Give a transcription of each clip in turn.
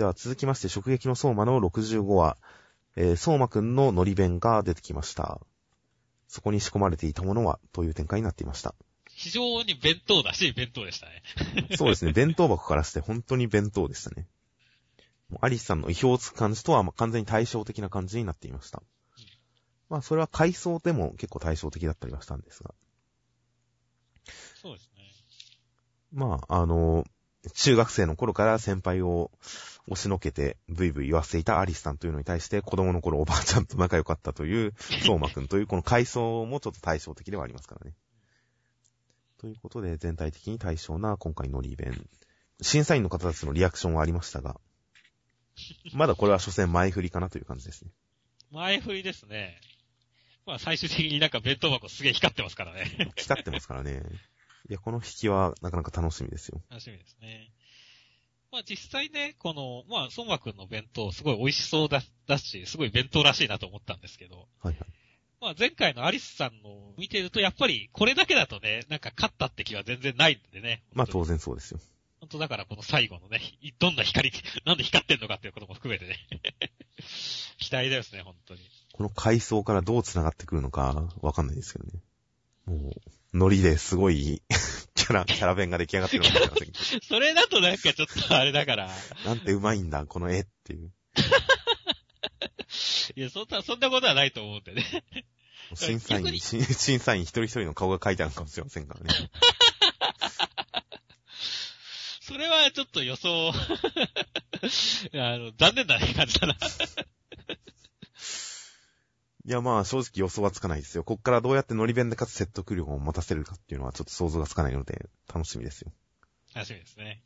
では続きまして、直撃の相馬の65話、えー、相馬くんののり弁が出てきました。そこに仕込まれていたものは、という展開になっていました。非常に弁当だし、弁当でしたね。そうですね、弁当箱からして本当に弁当でしたね。アリスさんの意表をつく感じとはまあ完全に対照的な感じになっていました。まあ、それは回想でも結構対照的だったりはしたんですが。そうですね。まあ、あの、中学生の頃から先輩を押しのけてブイブイ言わせていたアリスさんというのに対して子供の頃おばあちゃんと仲良かったという 相馬くんというこの階層もちょっと対照的ではありますからね。ということで全体的に対象な今回のリーベン。審査員の方たちのリアクションはありましたが、まだこれは所詮前振りかなという感じですね。前振りですね。まあ最終的になんか弁当箱すげえ光ってますからね。光ってますからね。いや、この引きはなかなか楽しみですよ。楽しみですね。まあ実際ね、この、まあ、ソンマくんの弁当すごい美味しそうだ、だし、すごい弁当らしいなと思ったんですけど、はいはい。まあ前回のアリスさんの見てると、やっぱりこれだけだとね、なんか勝ったって気は全然ないんでね。まあ当然そうですよ。本当だからこの最後のね、どんな光、なんで光ってんのかっていうことも含めてね。期待ですね、本当に。この階層からどう繋がってくるのかわかんないですけどね。もう、ノリですごい キャラ、キャラ弁が出来上がってるのかもしれませんけ それだとなんかちょっとあれだから、ど。なんてうまいんだ、この絵っていう。いや、そんな、そんなことはないと思うんでね。審査員審審査員一人一人の顔が書いてあるかもしれませんからね。それはちょっと予想、あの、残念な感じだな。いやまあ正直予想はつかないですよ。こっからどうやってノリ弁でかつ説得力を持たせるかっていうのはちょっと想像がつかないので、楽しみですよ。楽しみですね。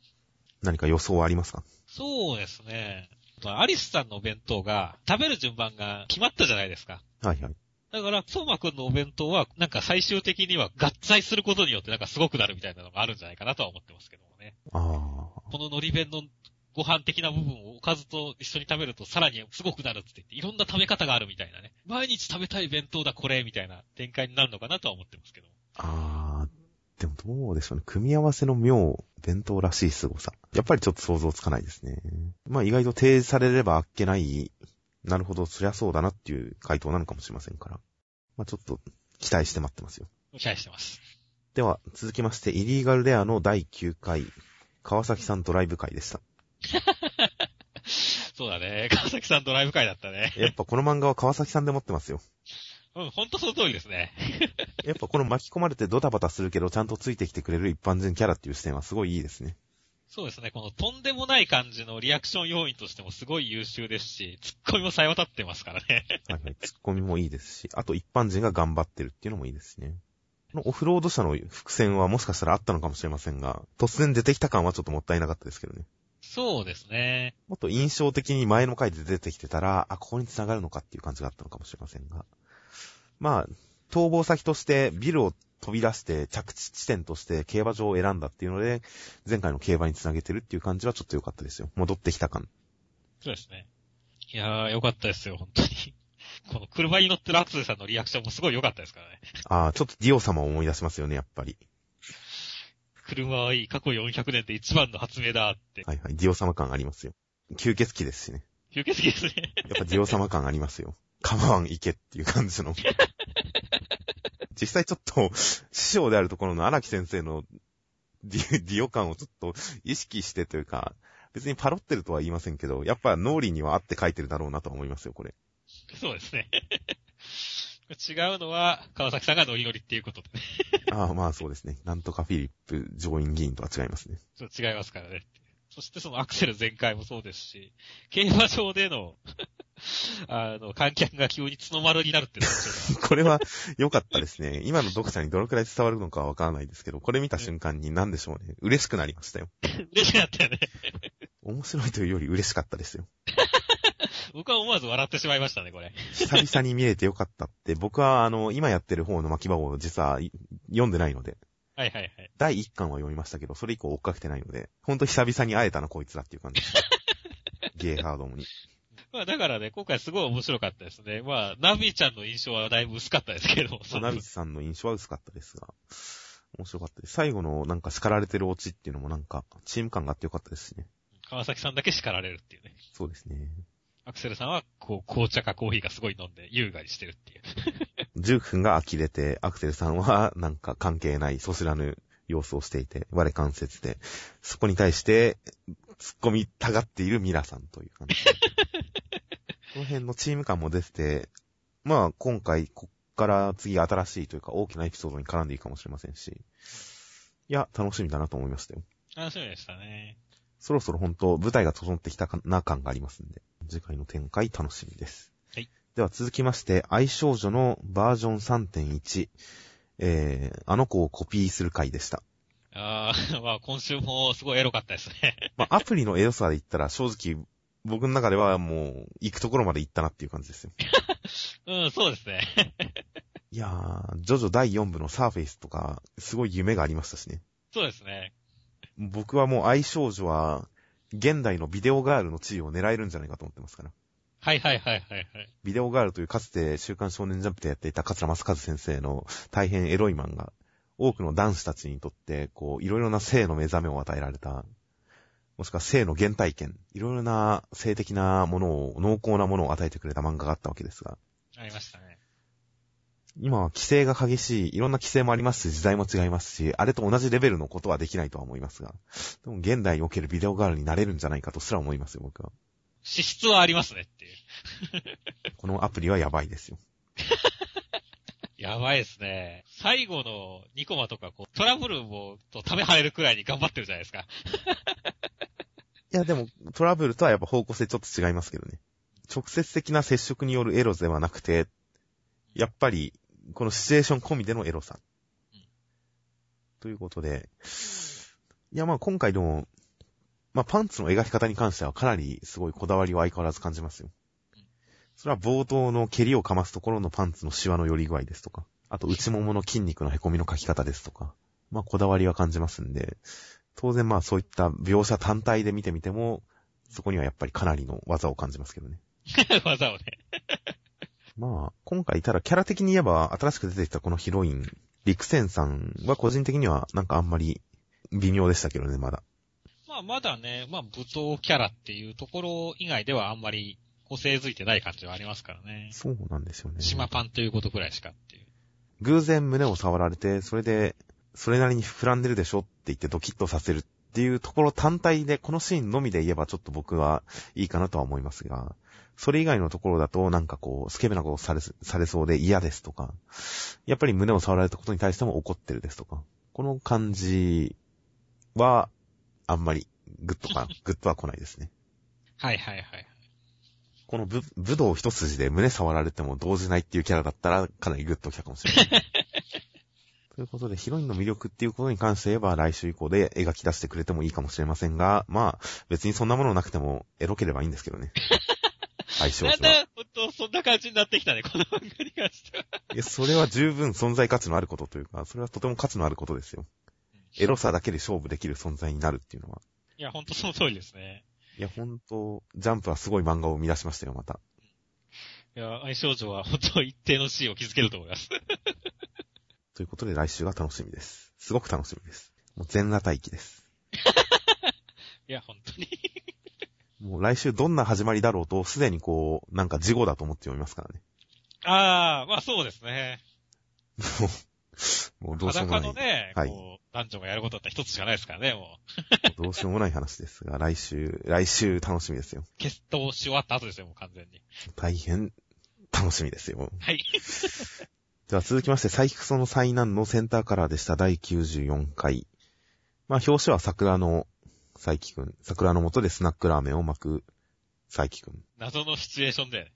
何か予想はありますか？そうですね。まあアリスさんのお弁当が、食べる順番が決まったじゃないですか。はいはい。だから、相馬くんのお弁当は、なんか最終的には合体することによってなんかすごくなるみたいなのがあるんじゃないかなとは思ってますけどもね。あこの海苔弁のご飯的な部分をおかずと一緒に食べるとさらにすごくなるって言って、いろんな食べ方があるみたいなね。毎日食べたい弁当だこれみたいな展開になるのかなとは思ってますけども。あ。あー、でもどうでしょうね。組み合わせの妙、弁当らしい凄さ。やっぱりちょっと想像つかないですね。まあ意外と提示されればあっけない、なるほど、そりゃそうだなっていう回答なのかもしれませんから。まあちょっと期待して待ってますよ。期待してます。では、続きまして、イリーガルレアの第9回、川崎さんドライブ会でした。そうだね。川崎さんドライブ会だったね。やっぱこの漫画は川崎さんで持ってますよ。うん、ほんとその通りですね。やっぱこの巻き込まれてドタバタするけど、ちゃんとついてきてくれる一般人キャラっていう視点はすごいいいですね。そうですね。このとんでもない感じのリアクション要員としてもすごい優秀ですし、ツッコミも冴え渡ってますからね。はいはい。ツッコミもいいですし、あと一般人が頑張ってるっていうのもいいですしね。このオフロード車の伏線はもしかしたらあったのかもしれませんが、突然出てきた感はちょっともったいなかったですけどね。そうですね。もっと印象的に前の回で出てきてたら、あ、ここに繋がるのかっていう感じがあったのかもしれませんが。まあ、逃亡先としてビルを飛び出して着地地点として競馬場を選んだっていうので、前回の競馬に繋げてるっていう感じはちょっと良かったですよ。戻ってきた感。そうですね。いやー、よかったですよ、本当に。この車に乗ってるアクセルさんのリアクションもすごい良かったですからね。ああ、ちょっとディオ様を思い出しますよね、やっぱり。車はいい、過去400年で一番の発明だって。はいはい。ディオ様感ありますよ。吸血鬼ですしね。吸血鬼ですね。やっぱディオ様感ありますよ。構わん行けっていう感じの。実際ちょっと、師匠であるところの荒木先生のディディオ感をちょっと意識してというか、別にパロってるとは言いませんけど、やっぱ脳裏にはあって書いてるだろうなと思いますよ、これ。そうですね。違うのは、川崎さんがノリノリっていうことでね。ああ、まあそうですね。なんとかフィリップ上院議員とは違いますね。ちょっと違いますからね。そしてそのアクセル全開もそうですし、競馬場での、あの、観客が急に角丸になるって これは良かったですね。今の読者にどのくらい伝わるのかはわからないですけど、これ見た瞬間に何でしょうね。嬉しくなりましたよ。嬉しくなったよね。面白いというより嬉しかったですよ。僕は思わず笑ってしまいましたね、これ。久々に見れてよかったって、僕はあの、今やってる方の巻き場を実はい読んでないので、はいはいはい。第1巻は読みましたけど、それ以降追っかけてないので、ほんと久々に会えたな、こいつらっていう感じです。ゲーハードもに。まあだからね、今回すごい面白かったですね。まあ、ナビちゃんの印象はだいぶ薄かったですけど。ナビさんの印象は薄かったですが、面白かったです。最後のなんか叱られてるオチっていうのもなんか、チーム感があってよかったですしね。川崎さんだけ叱られるっていうね。そうですね。アクセルさんは、こう、紅茶かコーヒーがすごい飲んで、優雅にしてるっていう。ジューク君が呆れて、アクセルさんはなんか関係ない、そ知らぬ様子をしていて、我関節で、そこに対して、突っ込みたがっているミラさんという感じ。この辺のチーム感も出てて、まあ今回、こっから次新しいというか大きなエピソードに絡んでいいかもしれませんし、いや、楽しみだなと思いましたよ。楽しみでしたね。そろそろ本当舞台が整ってきたかな感がありますんで、次回の展開楽しみです。はい。では続きまして、愛少女のバージョン3.1、えー、あの子をコピーする回でした。あー、まあ今週もすごいエロかったですね。まあ、アプリのエロさで言ったら正直、僕の中ではもう、行くところまで行ったなっていう感じですよ。うん、そうですね。いやー、ジョジョ第4部のサーフェイスとか、すごい夢がありましたしね。そうですね。僕はもう愛少女は、現代のビデオガールの地位を狙えるんじゃないかと思ってますから。はいはいはいはいはい。ビデオガールというかつて週刊少年ジャンプでやっていた桂正和先生の大変エロい漫画。多くの男子たちにとって、こう、いろいろな性の目覚めを与えられた。もしくは性の原体験。いろいろな性的なものを、濃厚なものを与えてくれた漫画があったわけですが。ありましたね。今は規制が激しい、いろんな規制もありますし、時代も違いますし、あれと同じレベルのことはできないとは思いますが。でも現代におけるビデオガールになれるんじゃないかとすら思いますよ、僕は。資質はありますねっていう。このアプリはやばいですよ。やばいですね。最後の2コマとか、こう、トラブルも、とためはれるくらいに頑張ってるじゃないですか。いや、でも、トラブルとはやっぱ方向性ちょっと違いますけどね。直接的な接触によるエロではなくて、やっぱり、このシチュエーション込みでのエロさ。うんということで、いや、まあ今回でも、まあパンツの描き方に関してはかなりすごいこだわりを相変わらず感じますようん。それは冒頭の蹴りをかますところのパンツのシワの寄り具合ですとか、あと内ももの筋肉の凹みの描き方ですとか、まあこだわりは感じますんで、当然まあそういった描写単体で見てみても、そこにはやっぱりかなりの技を感じますけどね。技をね。まあ、今回ただキャラ的に言えば新しく出てきたこのヒロイン、陸戦さんは個人的にはなんかあんまり微妙でしたけどね、まだ。まあまだね、まあ舞踏キャラっていうところ以外ではあんまり個性づいてない感じはありますからね。そうなんですよね。島パンということくらいしかっていう。偶然胸を触られて、それで、それなりに膨らんでるでしょって言ってドキッとさせるっていうところ単体で、このシーンのみで言えばちょっと僕はいいかなとは思いますが、それ以外のところだとなんかこう、スケベなことされ、されそうで嫌ですとか、やっぱり胸を触られたことに対しても怒ってるですとか、この感じは、あんまりグッとか、グッとは来ないですね。はいはいはい。この武武道一筋で胸触られても動じないっていうキャラだったらかなりグッときたかもしれない。ということで、ヒロインの魅力っていうことに関して言えば来週以降で描き出してくれてもいいかもしれませんが、まあ、別にそんなものなくてもエロければいいんですけどね。相性なんは。だ、ほんと、そんな感じになってきたね、この漫画に関しては。いや、それは十分存在価値のあることというか、それはとても価値のあることですよ。エロさだけで勝負できる存在になるっていうのは。いや、ほんとその通りですね。いや、ほんと、ジャンプはすごい漫画を生み出しましたよ、また。いや、愛少女は本当一定の地位を築けると思います。ということで来週が楽しみです。すごく楽しみです。もう全裸待機です。いや、本当に。もう来週どんな始まりだろうと、すでにこう、なんか事後だと思って読みますからね。ああ、まあそうですね。もう、もうどうしようもない。裸のね、はいこう、男女がやることって一つしかないですからね、もう。どうしようもない話ですが、来週、来週楽しみですよ。決闘し終わった後ですよ、もう完全に。大変楽しみですよ。はい。では続きまして、サイキクソの災難のセンターカラーでした第94回。まあ、表紙は桜のサイキくん。桜の下でスナックラーメンを巻くサイキくん。謎のシチュエーションで、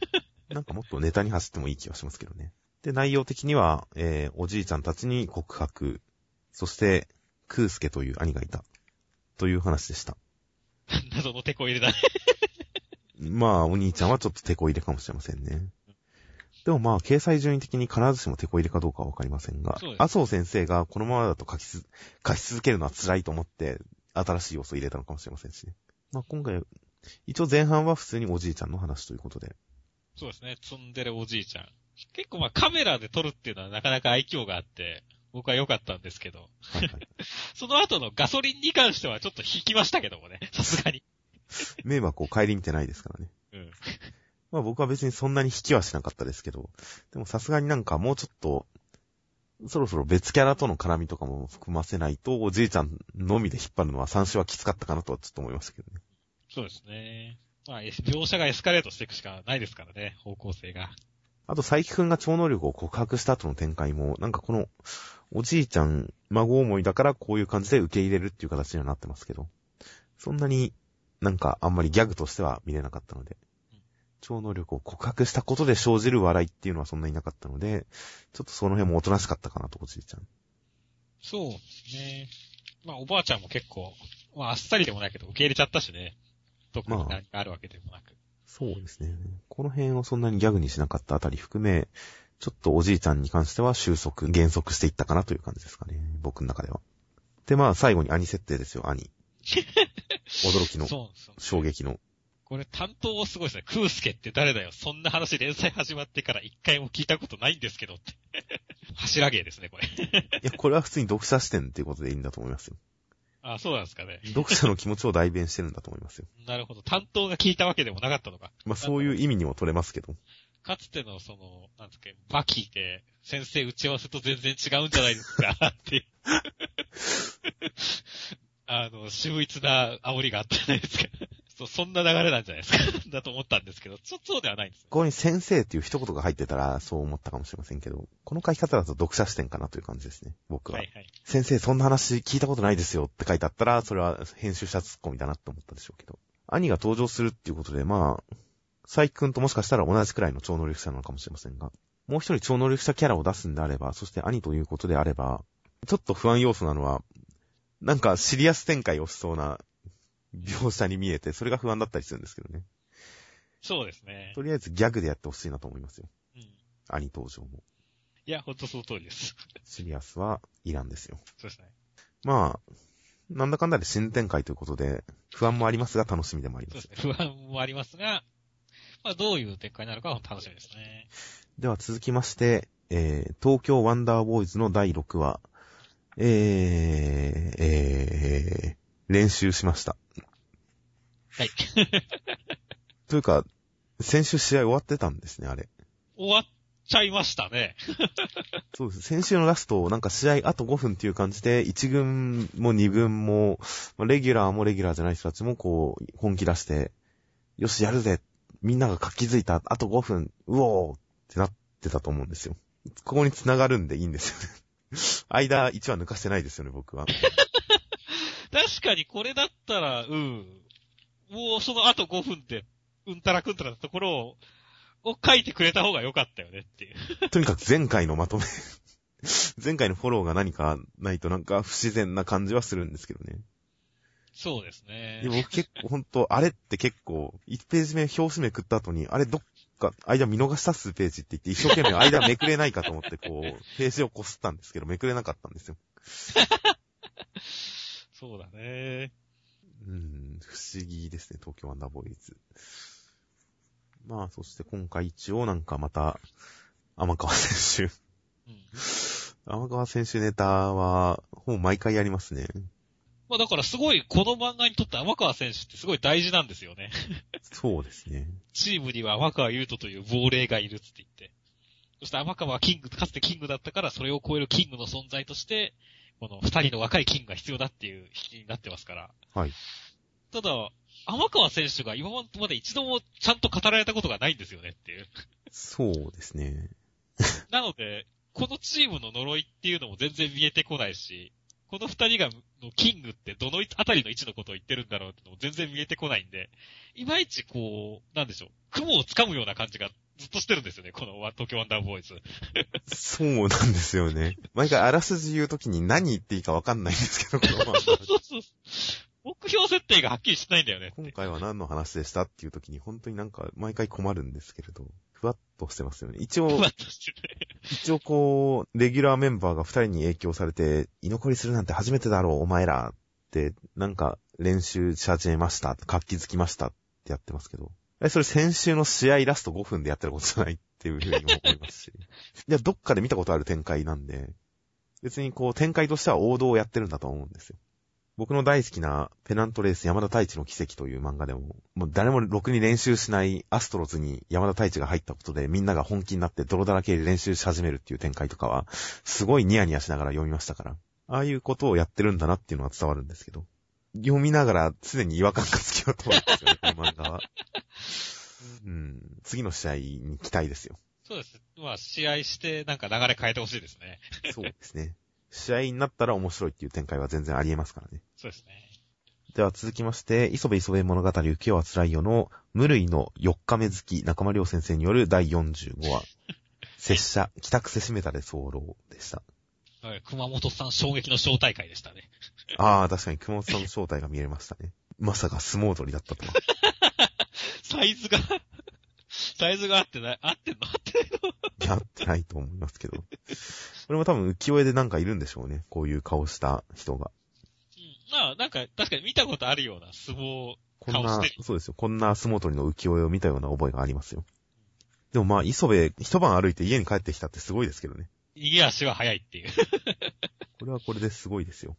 なんかもっとネタに走ってもいい気がしますけどね。で、内容的には、えー、おじいちゃんたちに告白。そして、クースケという兄がいた。という話でした。謎の手こ入れだね。まあ、お兄ちゃんはちょっと手こ入れかもしれませんね。でもまあ、掲載順位的に必ずしも手こ入れかどうかはわかりませんが麻生先生がこのままだと書きす、書き続けるのは辛いと思って、新しい要素を入れたのかもしれませんしね。まあ今回、一応前半は普通におじいちゃんの話ということで。そうですね、ツンデレおじいちゃん。結構まあカメラで撮るっていうのはなかなか愛嬌があって、僕は良かったんですけど、はいはい。その後のガソリンに関してはちょっと引きましたけどもね、さすがに。迷惑を顧みてないですからね。うん。まあ僕は別にそんなに引きはしなかったですけど、でもさすがになんかもうちょっと、そろそろ別キャラとの絡みとかも含ませないと、おじいちゃんのみで引っ張るのは三種はきつかったかなとはちょっと思いましたけどね。そうですね。まあ、描写がエスカレートしていくしかないですからね、方向性が。あと、佐伯くんが超能力を告白した後の展開も、なんかこの、おじいちゃん、孫思いだからこういう感じで受け入れるっていう形にはなってますけど、そんなになんかあんまりギャグとしては見れなかったのでうん、超能力を告白したことで生じる笑いっていうのはそんなになかったので、ちょっとその辺もおとなしかったかなと、おじいちゃん。そうですね。まあ、おばあちゃんも結構、まあ、あっさりでもないけど、受け入れちゃったしね。特に何かあるわけでもなく。そうですね。この辺をそんなにギャグにしなかったあたり含め、ちょっとおじいちゃんに関しては収束、減速していったかなという感じですかね。僕の中では。で、まあ、最後に兄設定ですよ、兄。驚きの。衝撃の。これ担当すごいですね。クースケって誰だよ。そんな話連載始まってから一回も聞いたことないんですけどって。柱芸ですね、これ。いや、これは普通に読者視点っていうことでいいんだと思いますよ。あ、そうなんですかね。読者の気持ちを代弁してるんだと思いますよ。なるほど。担当が聞いたわけでもなかったのか。まあ、そういう意味にも取れますけど。かつてのその、なんですか、バキで、先生打ち合わせと全然違うんじゃないですか、っていう。あの、秀逸な煽りがあったじゃないですか。そう、そんな流れなんじゃないですか。だと思ったんですけど、ちょっとそうではないんです。ここに先生っていう一言が入ってたらそう思ったかもしれませんけど、この書き方だと読者視点かなという感じですね、僕は。はいはい。先生そんな話聞いたことないですよって書いてあったら、それは編集者ツッコミだなって思ったでしょうけど。兄が登場するっていうことで、まあ、佐伯くんともしかしたら同じくらいの超能力者なのかもしれませんが、もう一人超能力者キャラを出すんであれば、そして兄ということであれば、ちょっと不安要素なのは、なんかシリアス展開をしそうな描写に見えて、それが不安だったりするんですけどね。そうですね。とりあえずギャグでやってほしいなと思いますよ。うん。兄登場も。いや、ほんとその通りです。シリアスはいらんですよ。そうですね。まあ、なんだかんだで新展開ということで、不安もありますが楽しみでもありまそうですす。ね。不安もありますが、まあ、どういう展開になるかは楽しみですね。では続きまして、えー、東京ワンダーボーイズの第6話、えー、えー、練習しました。はい。というか、先週試合終わってたんですね、あれ。終わっちゃいましたね。そうです。先週のラスト、なんか試合あと5分っていう感じで、1軍も2軍も、まあレギュラーもレギュラーじゃない人たちもこう、本気出して、よし、やるぜ。みんなが活気づいた。あと5分、うおーってなってたと思うんですよ。ここに繋がるんでいいんですよね。間1話抜かしてないですよね、僕は。確かにこれだったら、うん。もうその後5分で、うんたらくんたらなところを、を書いてくれた方が良かったよねっていう。とにかく前回のまとめ。前回のフォローが何かないとなんか不自然な感じはするんですけどね。そうですねで。僕結構、ほんと、あれって結構、1ページ目、表紙めくった後に、あれどっか、間見逃した数ページって言って、一生懸命間めくれないかと思って、こう、ページをこすったんですけど、めくれなかったんですよ。そうだね。うん、不思議ですね、東京ワンダーボーイズ。まあ、そして今回一応なんかまた、天川選手。うん。天川選手ネタは、ほぼ毎回やりますね。まあだからすごい、この漫画にとって天川選手ってすごい大事なんですよね。そうですね。チームには天川優斗という亡霊がいるって言って。そして天川はキング、かつてキングだったから、それを超えるキングの存在として、この二人の若いキングが必要だっていう引きになってますから。はい。ただ、天川選手が今まで一度もちゃんと語られたことがないんですよねっていう。そうですね。なので、このチームの呪いっていうのも全然見えてこないし、この二人が、のキングってどのあたりの位置のことを言ってるんだろうってのも全然見えてこないんで、いまいちこう、なんでしょう、雲を掴むような感じがずっとしてるんですよね、この東京ワンダーボーイズ。そうなんですよね。毎回あらすじ言うときに何言っていいかわかんないんですけど、このそうそうそう。目標設定がはっきりしてないんだよね。今回は何の話でしたっていうときに本当になんか毎回困るんですけれど、ふわっとしてますよね。一応ふ、わっとしてね。一応こう、レギュラーメンバーが二人に影響されて、居残りするなんて初めてだろう、お前らって、なんか練習し始めました、活気づきましたってやってますけど、え、それ先週の試合ラスト5分でやってることじゃないっていうふうにも思いますし。いや、どっかで見たことある展開なんで、別にこう展開としては王道をやってるんだと思うんですよ。僕の大好きなペナントレース山田太一の奇跡という漫画でも、もう誰もろくに練習しないアストロズに山田太一が入ったことでみんなが本気になって泥だらけで練習し始めるっていう展開とかは、すごいニヤニヤしながら読みましたから、ああいうことをやってるんだなっていうのは伝わるんですけど、読みながら常に違和感がつきようと思うんですよね、この漫画は。うん、次の試合に期待ですよ。そうです。まあ、試合して、なんか流れ変えてほしいですね。そうですね。試合になったら面白いっていう展開は全然あり得ますからね。そうですね。では続きまして、磯部磯部物語浮世は辛いよの無類の4日目好き中間良先生による第45話。拙者、帰宅せしめたで候でした。はい、熊本さん衝撃の招待会でしたね。ああ、確かに熊本さんの正体が見えましたね。まさか相撲取りだったとは。サイズが サイズが合ってない、合ってんの？合ってないの？いや、合ってないと思いますけど。これも多分浮世絵でなんかいるんでしょうね。こういう顔した人が。うん。まあ、なんか、確かに見たことあるような相撲こんな、そうですよ。こんな相撲取りの浮世絵を見たような覚えがありますよ。でもまあ、磯部、一晩歩いて家に帰ってきたってすごいですけどね。逃げ足は速いっていう。これはこれですごいですよ。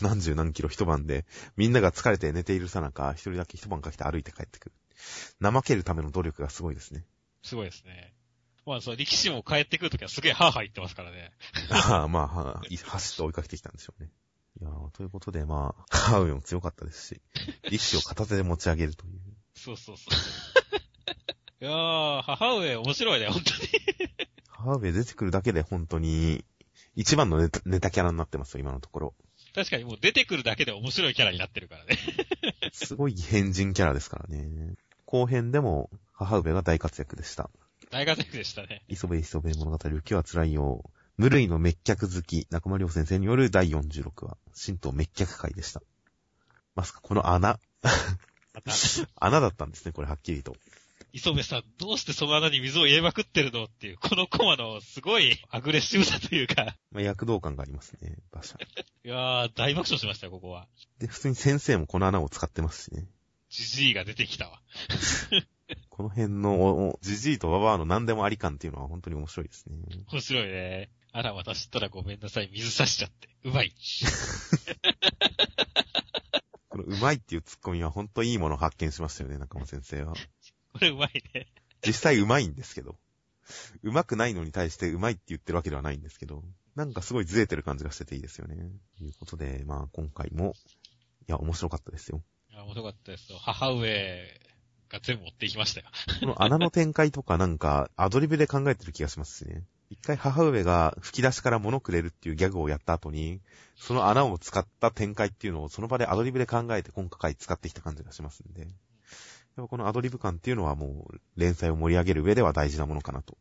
何十何キロ一晩で、みんなが疲れて寝ているさなか、一人だけ一晩かけて歩いて帰ってくる。怠けるための努力がすごいですね。すごいですね。まあ、そう、力士も帰ってくるときはすげえハーハー言ってますからね。ああ、まあ、は走って追いかけてきたんでしょうね。いやということで、まあ、ハーウも強かったですし、力士を片手で持ち上げるという。そうそうそう。いやー、母上面白いね、本当に。母上出てくるだけで本当に、一番のネタネタキャラになってますよ、今のところ。確かにもう出てくるだけで面白いキャラになってるからね。すごい変人キャラですからね。後編でも母上が大活躍でした。大活躍でしたね。磯部磯部物語、浮きは辛いよ。無類の滅却好き、中間良先生による第46話、神道滅却会でした。まさかこの穴。穴だったんですね、これはっきりと。磯部さん、どうしてその穴に水を入れまくってるのっていう、このコマのすごいアグレッシブさというか。まあ、躍動感がありますね、馬車。いやー、大爆笑しましたよ、ここは。で、普通に先生もこの穴を使ってますしね。ジジイが出てきたわ。この辺の、ジジイとババアの何でもあり感っていうのは本当に面白いですね。面白いね。あら、私ったらごめんなさい、水差しちゃって。うまい。このうまいっていうツッコミは本当いいものを発見しましたよね、中間先生は。これうまいね。実際うまいんですけど。うまくないのに対してうまいって言ってるわけではないんですけど、なんかすごいずれてる感じがしてていいですよね。ということで、まあ今回も、いや、面白かったですよ。いや、面白かったですよ。母上が全部持っていきましたよ。この穴の展開とかなんか、アドリブで考えてる気がしますしね。一回母上が吹き出しから物くれるっていうギャグをやった後に、その穴を使った展開っていうのをその場でアドリブで考えて今回使ってきた感じがしますんで。やっぱこのアドリブ感っていうのはもう連載を盛り上げる上では大事なものかなと。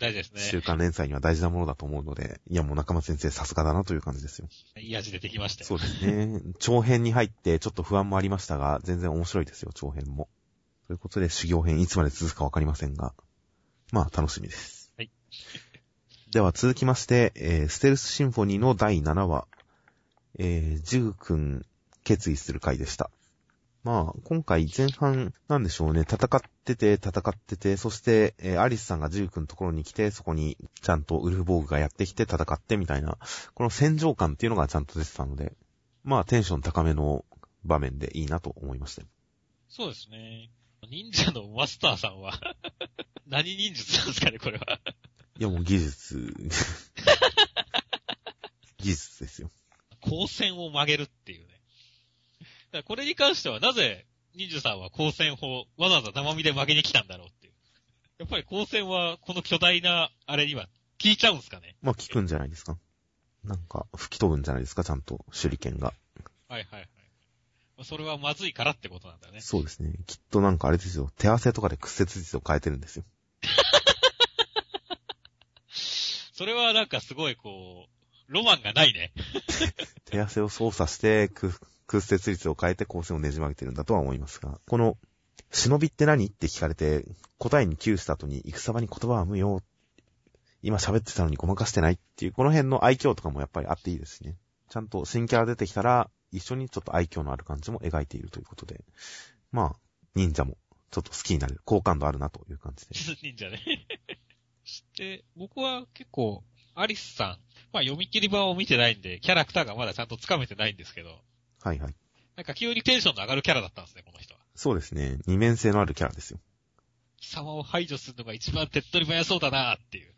大事ですね。週刊連載には大事なものだと思うので、いやもう中松先生さすがだなという感じですよ。いい味出てきましたよ。そうですね。長編に入ってちょっと不安もありましたが、全然面白いですよ、長編も。ということで修行編いつまで続くかわかりませんが、まあ楽しみです。はい。では続きまして、えー、ステルスシンフォニーの第7話、えー、ジュー君決意する回でした。まあ、今回前半、なんでしょうね、戦ってて、戦ってて、そして、えー、アリスさんがジュークのところに来て、そこにちゃんとウルフボーグがやってきて戦ってみたいな、この戦場感っていうのがちゃんと出てたので、まあ、テンション高めの場面でいいなと思いました。そうですね。忍者のマスターさんは 何忍術なんですかね、これはいや、もう技術 技術ですよ。光線を曲げるっていうね。だこれに関してはなぜ、忍者さんは光線法、わざわざ生身で曲げに来たんだろうっていう。やっぱり光線は、この巨大な、あれには、効いちゃうんすかねまあ、効くんじゃないですか。なんか、吹き飛ぶんじゃないですか、ちゃんと、手裏剣が。はいはいはい。それはまずいからってことなんだね。そうですね。きっとなんかあれですよ。手汗とかで屈折率を変えてるんですよ。それはなんかすごいこう、ロマンがないね。手汗を操作して、屈折率を変えて光線をねじ曲げてるんだとは思いますが、この、忍びって何って聞かれて、答えに窮した後に、戦場に言葉は無用。今喋ってたのにごまかしてないっていう、この辺の愛嬌とかもやっぱりあっていいですね。ちゃんと新キャラ出てきたら、一緒にちょっと愛嬌のある感じも描いているということで、まあ、忍者もちょっと好きになる、好感度あるなという感じで。忍者ね。して、僕は結構、アリスさん、まあ読み切り版を見てないんで、キャラクターがまだちゃんとつかめてないんですけど、はいはい。なんか急にテンションの上がるキャラだったんですね、この人は。そうですね。二面性のあるキャラですよ。貴様を排除するのが一番手っ取り早そうだなっていう。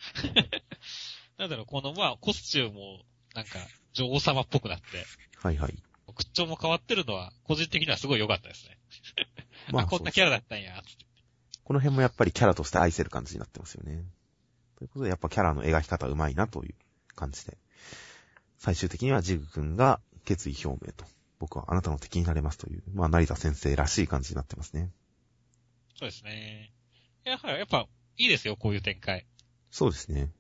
なんだろう、このまあ、コスチュームも、なんか、女王様っぽくなって、はいはい。口調も変わってるのは、個人的にはすごい良かったですね。まあ あ、こんなキャラだったんや、つって。この辺もやっぱりキャラとして愛せる感じになってますよね。ということで、やっぱキャラの描き方うまいなという感じで。最終的にはジグ君が決意表明と。僕はあなたの敵になれますという、まあ、成田先生らしい感じになってますね。そうですね。やはり、やっぱ、いいですよ、こういう展開。そうですね。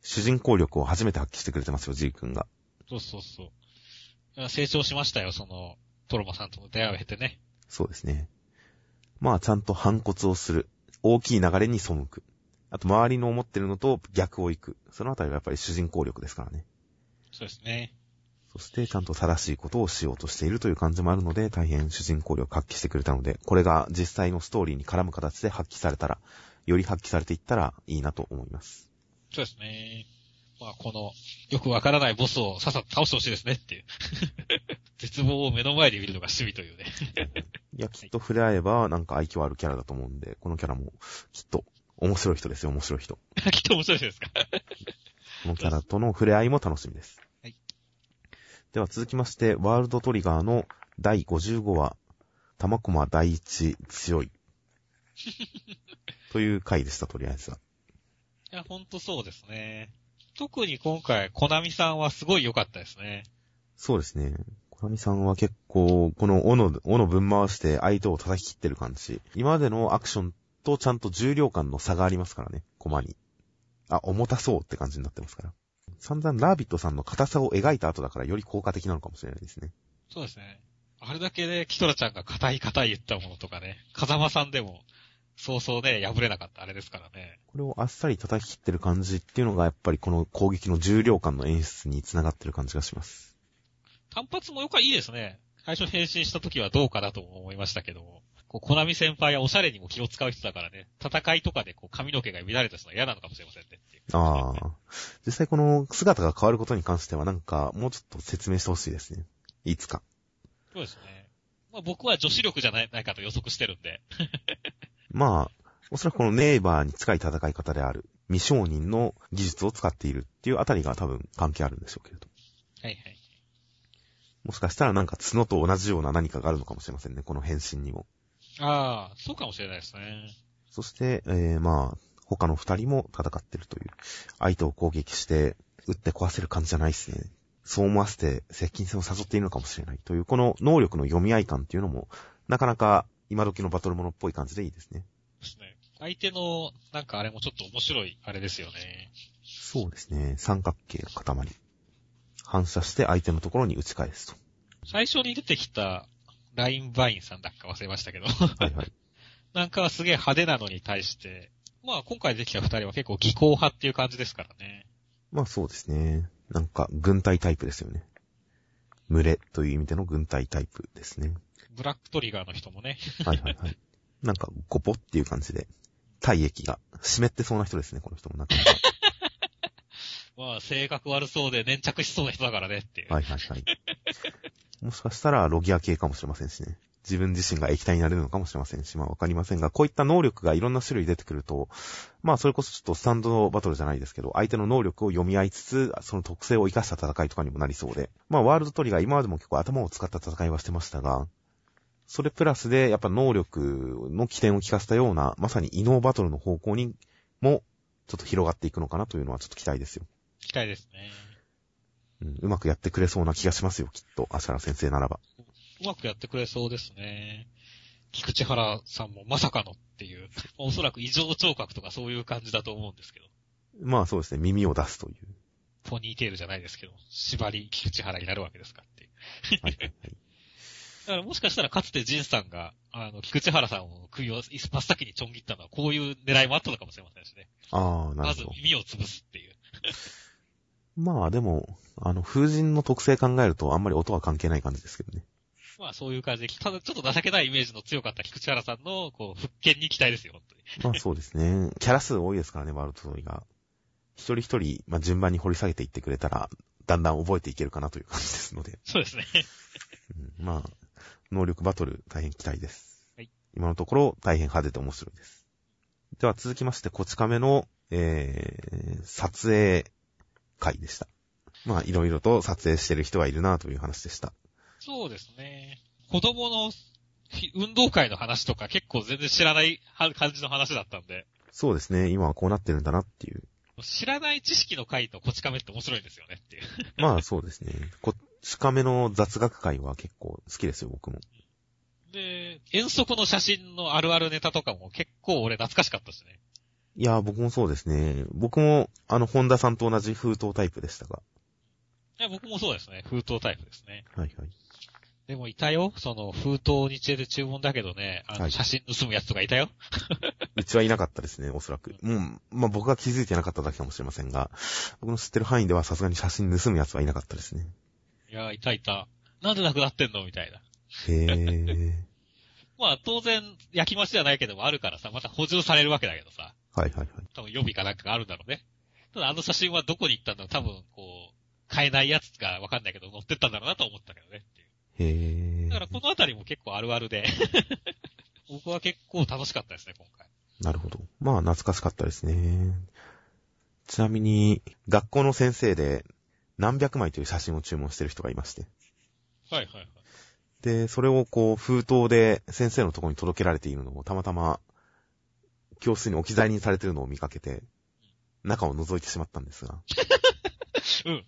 主人公力を初めて発揮してくれてますよ、ジグ君が。そうそうそう。成長しましたよ、その、トロマさんとの出会いを経てね。そうですね。まあ、ちゃんと反骨をする。大きい流れに背く。あと、周りの思ってるのと逆を行く。そのあたりがやっぱり主人公力ですからね。そうですね。そして、ちゃんと正しいことをしようとしているという感じもあるので、大変主人公力を発揮してくれたので、これが実際のストーリーに絡む形で発揮されたら、より発揮されていったらいいなと思います。そうですね。まあ、この、よくわからないボスをさっさと倒してほしいですねっていう。絶望を目の前で見るのが趣味というね。いや、きっと触れ合えば、なんか愛嬌あるキャラだと思うんで、このキャラも、きっと、面白い人ですよ、面白い人。きっと面白いですか？このキャラとの触れ合いも楽しみです。はい。では続きまして、ワールドトリガーの第55話、玉駒第一強い。という回でした、とりあえずは。いや、ほんとそうですね。特に今回、コナミさんはすごい良かったですね。そうですね。コナミさんは結構、この斧、斧ぶん回して相手を叩き切ってる感じ。今までのアクションとちゃんと重量感の差がありますからね、コマに。あ、重たそうって感じになってますから。散々ラービットさんの硬さを描いた後だからより効果的なのかもしれないですね。そうですね。あれだけね、キトラちゃんが硬い硬い言ったものとかね、風間さんでも、そうそうね、破れなかったあれですからね。これをあっさり叩き切ってる感じっていうのがやっぱりこの攻撃の重量感の演出につながってる感じがします。単発もよくいいですね。最初変身した時はどうかなと思いましたけども。こう、コナミ先輩はおしゃれにも気を使う人だからね、戦いとかでこう髪の毛が乱れた人は嫌なのかもしれませんね。ああ。実際この姿が変わることに関してはなんかもうちょっと説明してほしいですね。いつか。そうですね。まあ僕は女子力じゃないないかと予測してるんで。まあ、おそらくこのネイバーに近い戦い方である未承認の技術を使っているっていうあたりが多分関係あるんでしょうけれど。はいはい。もしかしたらなんか角と同じような何かがあるのかもしれませんね。この変身にも。ああ、そうかもしれないですね。そして、えー、まあ、他の二人も戦ってるという。相手を攻撃して、撃って壊せる感じじゃないですね。そう思わせて接近戦を誘っているのかもしれないという、この能力の読み合い感っていうのも、なかなか今時のバトルモノっぽい感じでいいですね。ですね。相手の、なんかあれもちょっと面白い、あれですよね。そうですね。三角形の塊。反射して相手のところに打ち返すと。最初に出てきた、ラインバインさんだっか忘れましたけど。はいはい。なんかはすげえ派手なのに対して、まあ今回出てきた二人は結構技巧派っていう感じですからね。まあそうですね。なんか軍隊タイプですよね。群れという意味での軍隊タイプですね。ブラックトリガーの人もね。はいはいはい。なんかゴポっていう感じで、体液が湿ってそうな人ですね、この人もなんか。まあ性格悪そうで粘着しそうな人だからねっていう。はいはいはい。もしかしたらロギア系かもしれませんしね。自分自身が液体になれるのかもしれませんし、まあわかりませんが、こういった能力がいろんな種類出てくると、まあそれこそちょっとスタンドバトルじゃないですけど、相手の能力を読み合いつつ、その特性を活かした戦いとかにもなりそうで、まあワールドトリガー今までも結構頭を使った戦いはしてましたが、それプラスでやっぱ能力の起点を効かせたような、まさに異能バトルの方向にも、ちょっと広がっていくのかなというのはちょっと期待ですよ。期待ですね。うん、うまくやってくれそうな気がしますよ、きっと。アシャラ先生ならば。うまくやってくれそうですね。菊池原さんもまさかのっていう、おそらく異常聴覚とかそういう感じだと思うんですけど。まあそうですね、耳を出すという。ポニーテールじゃないですけど、縛り菊池原になるわけですかっていう。はいはいはい。だからもしかしたらかつてジンさんが、あの、菊池原さんを首を真っ先にちょん切ったのはこういう狙いもあったのかもしれませんしね。ああ、なまずるほど。耳を潰すっていう。まあでも、あの、風神の特性考えるとあんまり音は関係ない感じですけどね。まあそういう感じで、ただちょっと情けないイメージの強かった菊池原さんの、こう、復権に期待ですよ、本当に。まあそうですね。キャラ数多いですからね、ワールドトリガー。一人一人、まあ、順番に掘り下げていってくれたら、だんだん覚えていけるかなという感じですので。そうですね。うん、まあ、能力バトル大変期待です。はい。今のところ大変派手で面白いです。では続きまして、こち亀の、えー、撮影会でした。まあ、いろいろと撮影してる人がいるなという話でした。そうですね。子供のひ運動会の話とか結構全然知らないは感じの話だったんで、そうですね、今はこうなってるんだなっていう。知らない知識の回とこち亀って面白いんですよねっていう。まあ、そうですね。こち亀の雑学会は結構好きですよ、僕も。で、遠足の写真のあるあるネタとかも結構俺懐かしかったしね。いやー、僕もそうですね。僕も、あの、本田さんと同じ封筒タイプでしたが。いや僕もそうですね。封筒タイプですね。はいはい。でもいたよ。その封筒にチェで注文だけどね、あはいの写真盗むやつとかいたよ。うちはいなかったですね、おそらく。もう、まあ僕が気づいてなかっただけかもしれませんが、僕の知ってる範囲ではさすがに写真盗むやつはいなかったですね。いや、いたいた。なんでなくなってんのみたいな。へー。まあ当然、焼き増しじゃないけどもあるからさ、また補充されるわけだけどさ。はいはいはい。多分予備かなんかがあるんだろうね。ただあの写真はどこに行ったんだろう多分こう、買えないやつかわかんないけど載ってったんだろうなと思ったけどねっていう。へー。だからこのあたりも結構あるあるで、僕は結構楽しかったですね、今回。なるほど。まあ懐かしかったですね。ちなみに、学校の先生で何百枚という写真を注文してる人がいまして。はいはいはい。で、それをこう、封筒で先生のところに届けられているのをたまたま、教室に置き去りにされているのを見かけて、中を覗いてしまったんですが。うん。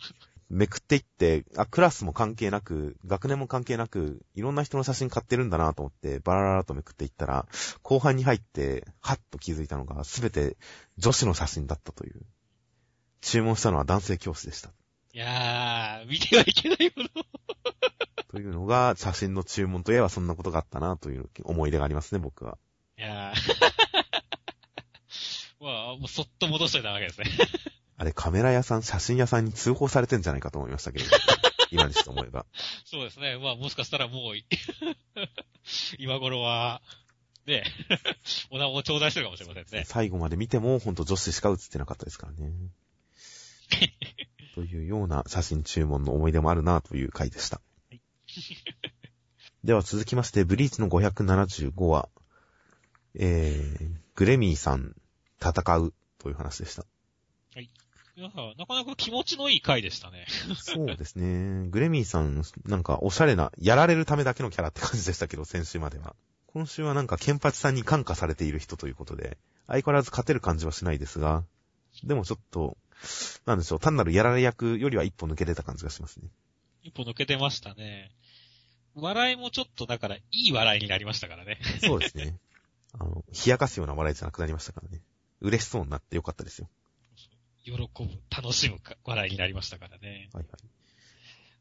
めくっていって、あ、クラスも関係なく、学年も関係なく、いろんな人の写真買ってるんだなと思って、バラララとめくっていったら、後半に入って、はっと気づいたのが、すべて女子の写真だったという。注文したのは男性教師でした。いやー、見てはいけないもの。というのが、写真の注文といえばそんなことがあったなという思い出がありますね、僕は。いやー。まあ、もうそっと戻しといたわけですね。あれ、カメラ屋さん、写真屋さんに通報されてんじゃないかと思いましたけど、今にして思えば。そうですね。まあもしかしたらもうい、今頃は、ね、お名を頂戴してるかもしれませんね。最後まで見ても、ほんと女子しか写ってなかったですからね。というような写真注文の思い出もあるなという回でした。では続きまして、ブリーチの575話、えー、グレミーさん、戦うという話でした。いやなかなか気持ちのいい回でしたね。そうですね。グレミーさん、なんかおしゃれな、やられるためだけのキャラって感じでしたけど、先週までは。今週はなんか、ケンパチさんに感化されている人ということで、相変わらず勝てる感じはしないですが、でもちょっと、なんでしょう、単なるやられ役よりは一歩抜けてた感じがしますね。一歩抜けてましたね。笑いもちょっとだから、いい笑いになりましたからね。そうですね。あの、冷やかすような笑いじゃなくなりましたからね。嬉しそうになってよかったですよ。喜ぶ、楽しむか笑いになりましたからね。はいはい。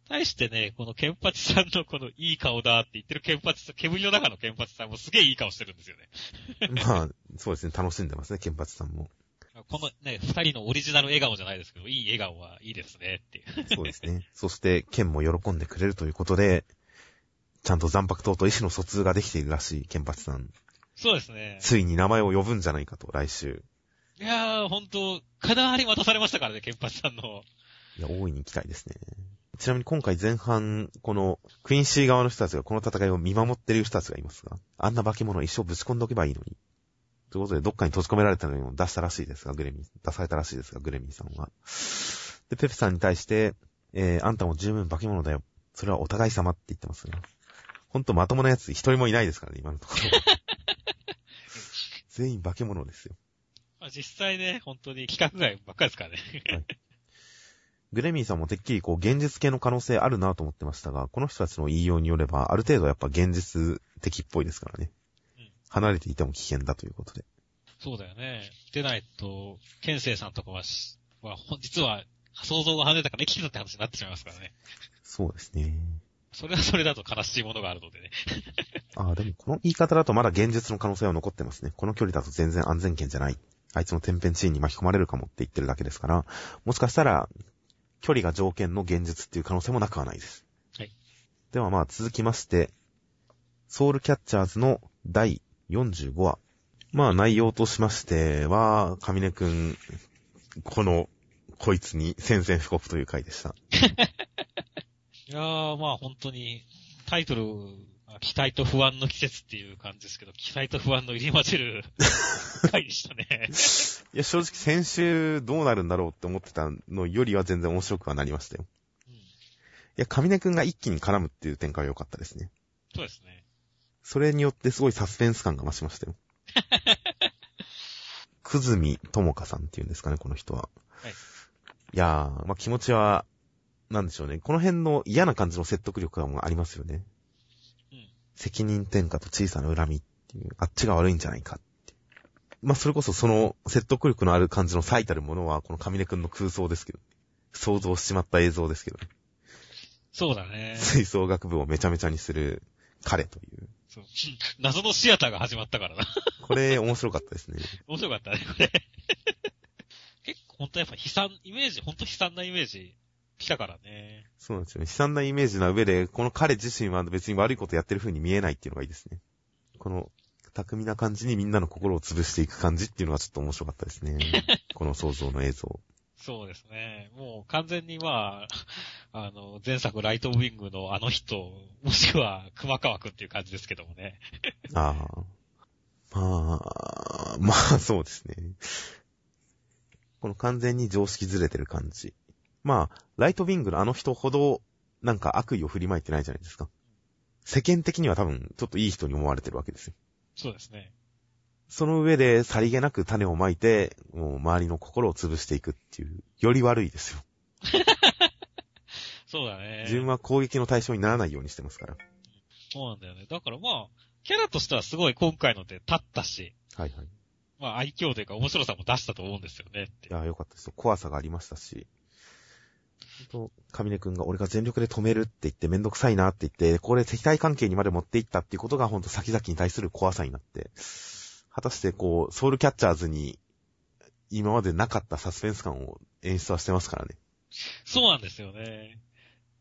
対してね、このケンパチさんのこのいい顔だって言ってるケンパチさん、煙の中のケンパチさんもすげえいい顔してるんですよね。まあ、そうですね、楽しんでますね、ケンパチさんも。このね、二人のオリジナル笑顔じゃないですけど、いい笑顔はいいですねっていう。そうですね。そして、ケンも喜んでくれるということで、ちゃんと残白党と意思の疎通ができているらしい、ケンパチさん。そうですね。ついに名前を呼ぶんじゃないかと、来週。いやー、ほんと、かなり待たされましたからね、ケンパチさんの。いや、大いに期待ですね。ちなみに今回前半、この、クイーンシー側の人たちがこの戦いを見守っている人たちがいますが、あんな化け物を一生ぶち込んでおけばいいのに。ということで、どっかに閉じ込められたのにも出したらしいですが、グレミー、出されたらしいですが、グレミーさんは。で、ペペさんに対して、えー、あんたも十分化け物だよ。それはお互い様って言ってますが。ほんとまともな奴一人もいないですからね、今のところ。全員化け物ですよ。まあ、実際ね、本当に規格外ばっかりですからね。グレミーさんもてっきりこう現実系の可能性あるなと思ってましたが、この人たちの言いようによれば、ある程度やっぱ現実的っぽいですからねうん。離れていても危険だということで。そうだよね。出ないと、ケンセイさんとかはし、は、実は、想像が跳ねたから生きてたって話になってしまいますからね。そうですね。それはそれだと悲しいものがあるのでね。ああ、でもこの言い方だとまだ現実の可能性は残ってますね。この距離だと全然安全圏じゃない。あいつの天変地異に巻き込まれるかもって言ってるだけですから、もしかしたら、距離が条件の現実っていう可能性もなくはないです。はい。ではまあ続きまして、ソウルキャッチャーズの第45話。まあ内容としましては、カミネくん、このこいつに宣戦布告という回でした。いやー、まあ本当に、タイトル、期待と不安の季節っていう感じですけど、期待と不安の入り混じる 回でしたね。いや、正直先週どうなるんだろうって思ってたのよりは全然面白くはなりましたよ。うん、いや、カミネ君が一気に絡むっていう展開は良かったですね。そうですね。それによってすごいサスペンス感が増しましたよ。くずみともかさんっていうんですかね、この人は。はい。いやー、まあ、気持ちは、なんでしょうね。この辺の嫌な感じの説得力がありますよね。うん。責任転嫁と小さな恨みっていう、あっちが悪いんじゃないかって。まあ、それこそその説得力のある感じの最たるものは、この上根くんの空想ですけど、想像しちまった映像ですけどね。そうだね。吹奏楽部をめちゃめちゃにする彼という。そう 謎のシアターが始まったからな。これ面白かったですね。面白かったね、これ。結構本当やっぱ悲惨、イメージ、本当悲惨なイメージ来たからね。そうなんですよね。悲惨なイメージな上で、この彼自身は別に悪いことやってる風に見えないっていうのがいいですね。この、巧みな感じにみんなの心を潰していく感じっていうのがちょっと面白かったですね。この想像の映像。そうですね。もう完全にまあ、あの、前作ライトウィングのあの人、もしくは熊川くんっていう感じですけどもね。ああ。まあ、まあそうですね。この完全に常識ずれてる感じ。まあ、ライトウィングのあの人ほど、なんか悪意を振りまいてないじゃないですか。世間的には多分、ちょっといい人に思われてるわけですよ。そうですね。その上で、さりげなく種をまいて、もう周りの心を潰していくっていう、より悪いですよ。そうだね。自分は攻撃の対象にならないようにしてますから。そうなんだよね。だからまあ、キャラとしてはすごい今回ので立ったし、はいはい。まあ愛嬌というか面白さも出したと思うんですよねい。や、よかったですよ。怖さがありましたし。と、上根くんが俺が全力で止めるって言ってめんどくさいなって言って、これ敵対関係にまで持っていったっていうことがほんと先々に対する怖さになって、果たしてこう、ソウルキャッチャーズに今までなかったサスペンス感を演出はしてますからね。そうなんですよね。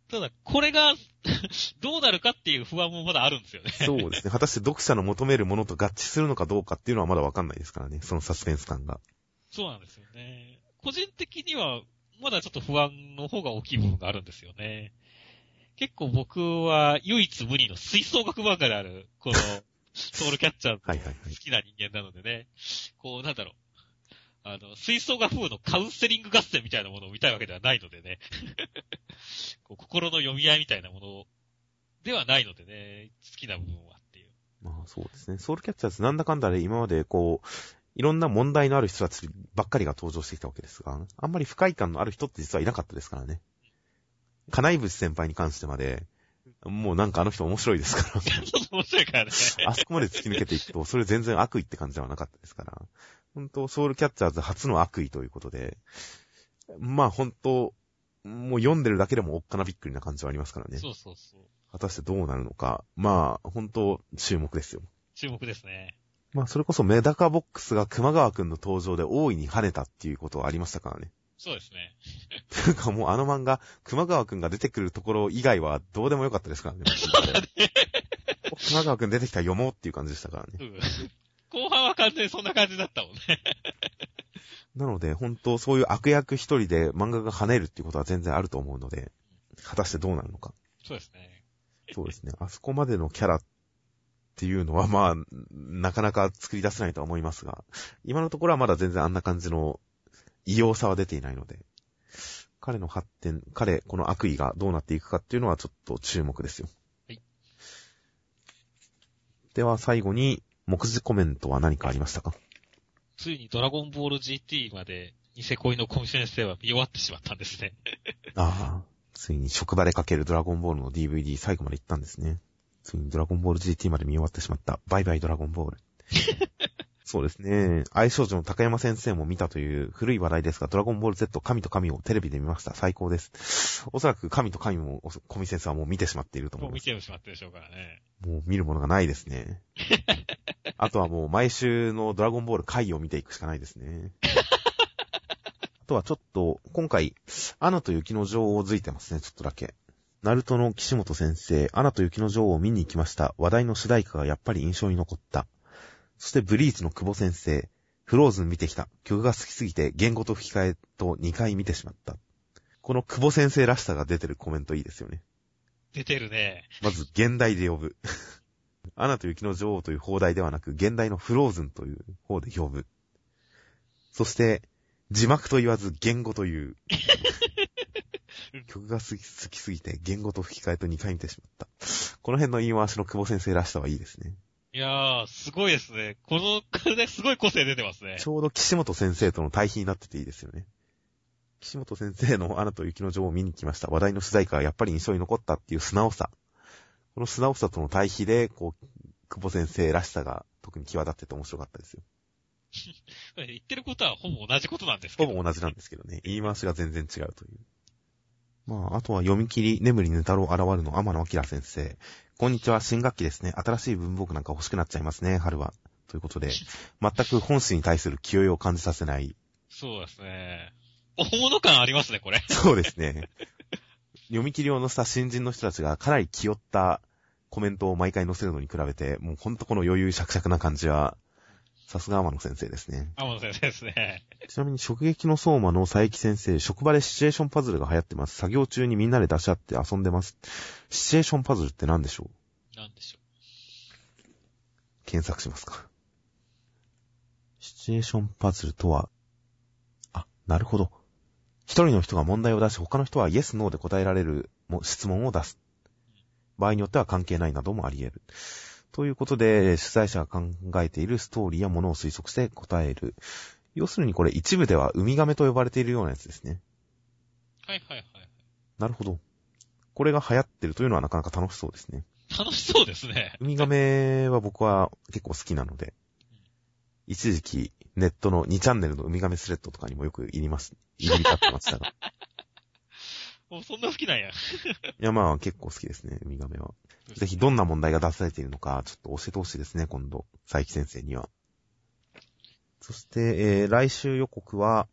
ただ、これが どうなるかっていう不安もまだあるんですよね。そうですね。果たして読者の求めるものと合致するのかどうかっていうのはまだわかんないですからね。そのサスペンス感が。そうなんですよね。個人的には、まだちょっと不安の方が大きい部分があるんですよね。結構僕は唯一無二の吹奏楽漫画である、この、ソウルキャッチャー好きな人間なのでね、こう、なんだろう。あの、吹奏楽風のカウンセリング合戦みたいなものを見たいわけではないのでね。こう心の読み合いみたいなものではないのでね、好きな部分はっていう。まあそうですね。ソウルキャッチャーズなんだかんだで今までこう、いろんな問題のある人たちばっかりが登場してきたわけですが、あんまり不快感のある人って実はいなかったですからね。金井淵先輩に関してまで、もうなんかあの人面白いですから。面白いからね。あそこまで突き抜けていくと、それ全然悪意って感じではなかったですから。本当ソウルキャッチャーズ初の悪意ということで、まあ本当もう読んでるだけでもおっかなびっくりな感じはありますからね。そうそうそう。果たしてどうなるのか。まあ、本当注目ですよ。注目ですね。まあ、それこそメダカボックスが熊川くんの登場で大いに跳ねたっていうことはありましたからね。そうですね。というかもうあの漫画、熊川くんが出てくるところ以外はどうでもよかったですからね。熊川くん出てきたら読もうっていう感じでしたからね。うん。後半は完全にそんな感じだったもんね。なので、本当そういう悪役一人で漫画が跳ねるっていうことは全然あると思うので、果たしてどうなるのか。そうですね。そうですね。あそこまでのキャラっていうのは、まあ、なかなか作り出せないとは思いますが、今のところはまだ全然あんな感じの異様さは出ていないので、彼の発展、彼、この悪意がどうなっていくかっていうのはちょっと注目ですよ。はい。では最後に、目次コメントは何かありましたか？ついにドラゴンボール GT まで、ニセ恋のコミ先生は見終わってしまったんですね。ああ、ついに職場でかけるドラゴンボールの DVD 最後まで行ったんですね。ついにドラゴンボール GT まで見終わってしまった。バイバイドラゴンボール。そうですね。愛少女の高山先生も見たという古い話題ですが、ドラゴンボール Z 神と神をテレビで見ました。最高です。おそらく神と神も、コミ先生はもう見てしまっていると思もいうます。見てしまってるでしょうからね。もう見るものがないですね。あとはもう毎週のドラゴンボール回を見ていくしかないですね。あとはちょっと、今回、アナと雪の女王をづいてますね、ちょっとだけ。ナルトの岸本先生、アナと雪の女王を見に行きました。話題の主題歌がやっぱり印象に残った。そしてブリーチの久保先生、フローズン見てきた。曲が好きすぎて言語と吹き替えと2回見てしまった。この久保先生らしさが出てるコメントいいですよね。出てるね。まず、現代で呼ぶ。アナと雪の女王という放題ではなく、現代のフローズンという方で呼ぶ。そして、字幕と言わず言語という。曲が好き好きすぎて言語と吹き替えと2回見てしまった。この辺の言い回しの久保先生らしさはいいですね。いやー、すごいですね。この、これですごい個性出てますねち。ょうど岸本先生との対比になってていいですよね。岸本先生のアナと雪の女王を見に来ました。話題の主題歌がやっぱり印象に残ったっていう素直さ。この素直さとの対比で、こう、久保先生らしさが特に際立ってて面白かったですよ。言ってることはほぼ同じことなんですけど。ほぼ同じなんですけどね。言い回しが全然違うという。まあ、あとは読み切り、眠りぬ太郎現るの天野明先生。こんにちは、新学期ですね。新しい文房具なんか欲しくなっちゃいますね、春は。ということで、全く本誌に対する気負いを感じさせない。そうですね。大物感ありますね、これ。そうですね。読み切りを載せた新人の人たちがかなり気負ったコメントを毎回載せるのに比べて、もうほんとこの余裕しゃくしゃくな感じは、さすが天野先生ですね。天野先生ですね。ちなみに、直撃の相馬の佐伯先生、職場でシチュエーションパズルが流行ってます。作業中にみんなで出し合って遊んでます。シチュエーションパズルって何でしょう？なんでしょ検索しますか。シチュエーションパズルとは、あ、なるほど。一人の人が問題を出し、他の人はイエス、ノーで答えられるも質問を出す。場合によっては関係ないなどもあり得る。ということで、主催者が考えているストーリーやものを推測して答える。要するにこれ一部ではウミガメと呼ばれているようなやつですね。う。はいはいはい。なるほど。これが流行ってるというのはなかなか楽しそうですね。楽しそうですね。ウミガメは僕は結構好きなので、一時期ネットの2チャンネルのウミガメスレッドとかにもよく入ります、入り浸ってましたが。もうそんな好きなんや。いやまあ結構好きですね、ウミガメは。ぜひどんな問題が出されているのか、ちょっと教えてほしいですね、今度。佐伯先生には。そして、えー、来週予告は、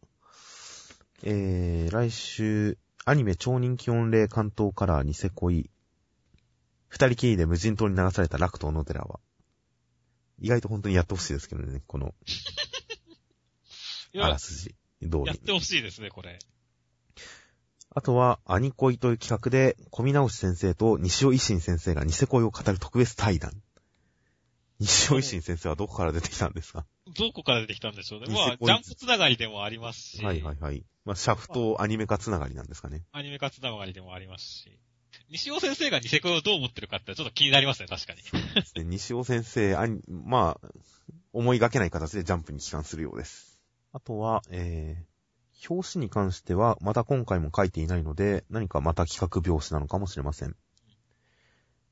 えー、来週、アニメ超人気御礼関東カラーニセ恋。二人きりで無人島に流された楽東の寺は。意外と本当にやってほしいですけどね、この、あら、すじ通り。やってほしいですね、これ。あとは、アニ恋という企画で、小見直し先生と西尾維新先生がニセ恋を語る特別対談。西尾維新先生はどこから出てきたんですか？どこから出てきたんでしょうね。ニまあ、ジャンプつながりでもありますし、はいはいはい。まあ、シャフトアニメ化つながりなんですかね。アニメ化つながりでもありますし、西尾先生がニセ恋をどう思ってるかってちょっと気になりますね、確かに。で西尾先生、アニまあ、思いがけない形でジャンプに帰還するようです。あとは、えー、表紙に関しては、また今回も書いていないので、何かまた企画表紙なのかもしれません。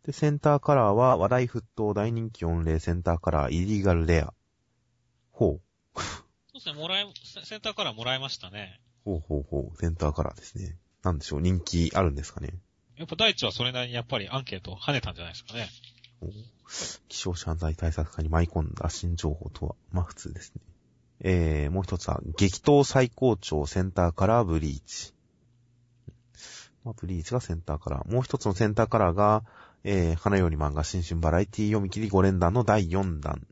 で、センターカラーは、話題沸騰大人気御礼センターカラー、イリーガルレア。ほう。そうですね、もらえ、セセンターからもらいましたね。ほうほうほう。センターカラーですね。なんでしょう、人気あるんですかね。やっぱ大地はそれなりにやっぱりアンケートを跳ねたんじゃないですかね。お気象犯罪対策課に舞い込んだ新情報とは、まあ普通ですね。えー、もう一つは、激闘最高潮センターカラーブリーチ。まあ、ブリーチがセンターカラー。もう一つのセンターカラーが、えー、花より漫画新春バラエティ読み切り5連弾の第4弾。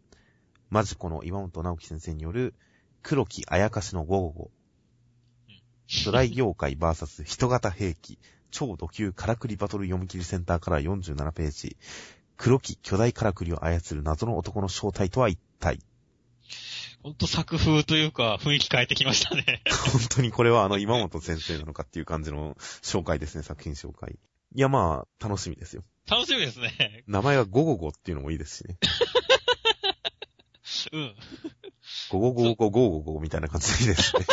マジコの岩本直樹先生による、黒木あやかしの午後ドライ業界 VS 人型兵器、超ド級カラクリバトル読み切りセンターカラー47ページ。黒木巨大カラクリを操る謎の男の正体とは一体？ほんと作風というか雰囲気変えてきましたね。本当にこれはあの今本先生なのかっていう感じの紹介ですね、作品紹介。いやまあ、楽しみですよ。楽しみですね。名前がゴゴゴっていうのもいいですしね。うん。ゴゴゴゴゴゴゴみたいな感じでいいですね。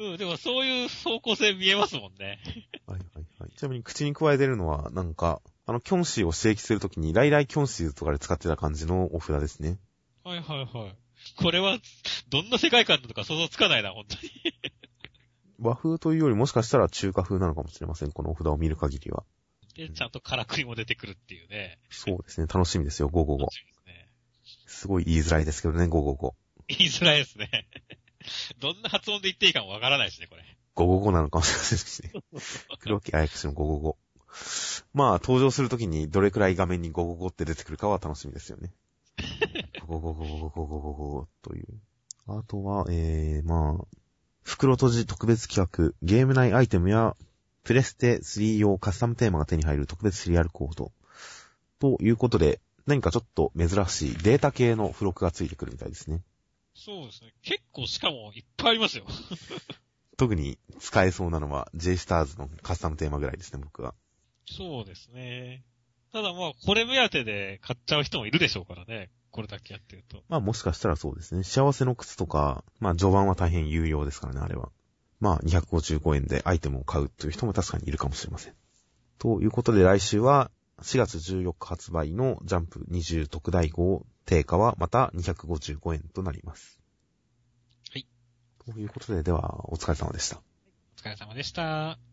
うん、でもそういう方向性見えますもんね。はいはいはい。ちなみに口に加えてるのは、なんか、あの、キョンシーを指摘するときに、ライライキョンシーとかで使ってた感じのお札ですね。はいはいはい。これは、どんな世界観なのか想像つかないな、本当に。和風というよりもしかしたら中華風なのかもしれません。このお札を見る限りは。で、ちゃんとからくりも出てくるっていうね。そうですね。楽しみですよ、ゴゴゴ楽。しみですね。すごい言いづらいですけどね、ゴゴゴ。言いづらいですね。どんな発音で言っていいかもわからないしね、これ。ゴゴゴなのかもしれませんしね。黒木あやくしのゴゴゴ。まあ、登場するときにどれくらい画面にゴゴゴって出てくるかは楽しみですよね。ゴゴゴゴゴゴゴゴという。あとは、えー、まあ、袋閉じ特別企画、ゲーム内アイテムや、プレステ3用カスタムテーマが手に入る特別シリアルコード。ということで、何かちょっと珍しいデータ系の付録がついてくるみたいですね。そうですね。結構しかもいっぱいありますよ。特に使えそうなのは J スターズのカスタムテーマぐらいですね、僕は。そうですね。ただまあ、これ目当てで買っちゃう人もいるでしょうからね。これだけやってると。まあもしかしたらそうですね。幸せの靴とか、まあ序盤は大変有用ですからね、あれは。まあ255円でアイテムを買うという人も確かにいるかもしれません。ということで来週は4月14日発売のジャンプ20特大号定価はまた255円となります。はい。ということで、ではお疲れ様でした。お疲れ様でした。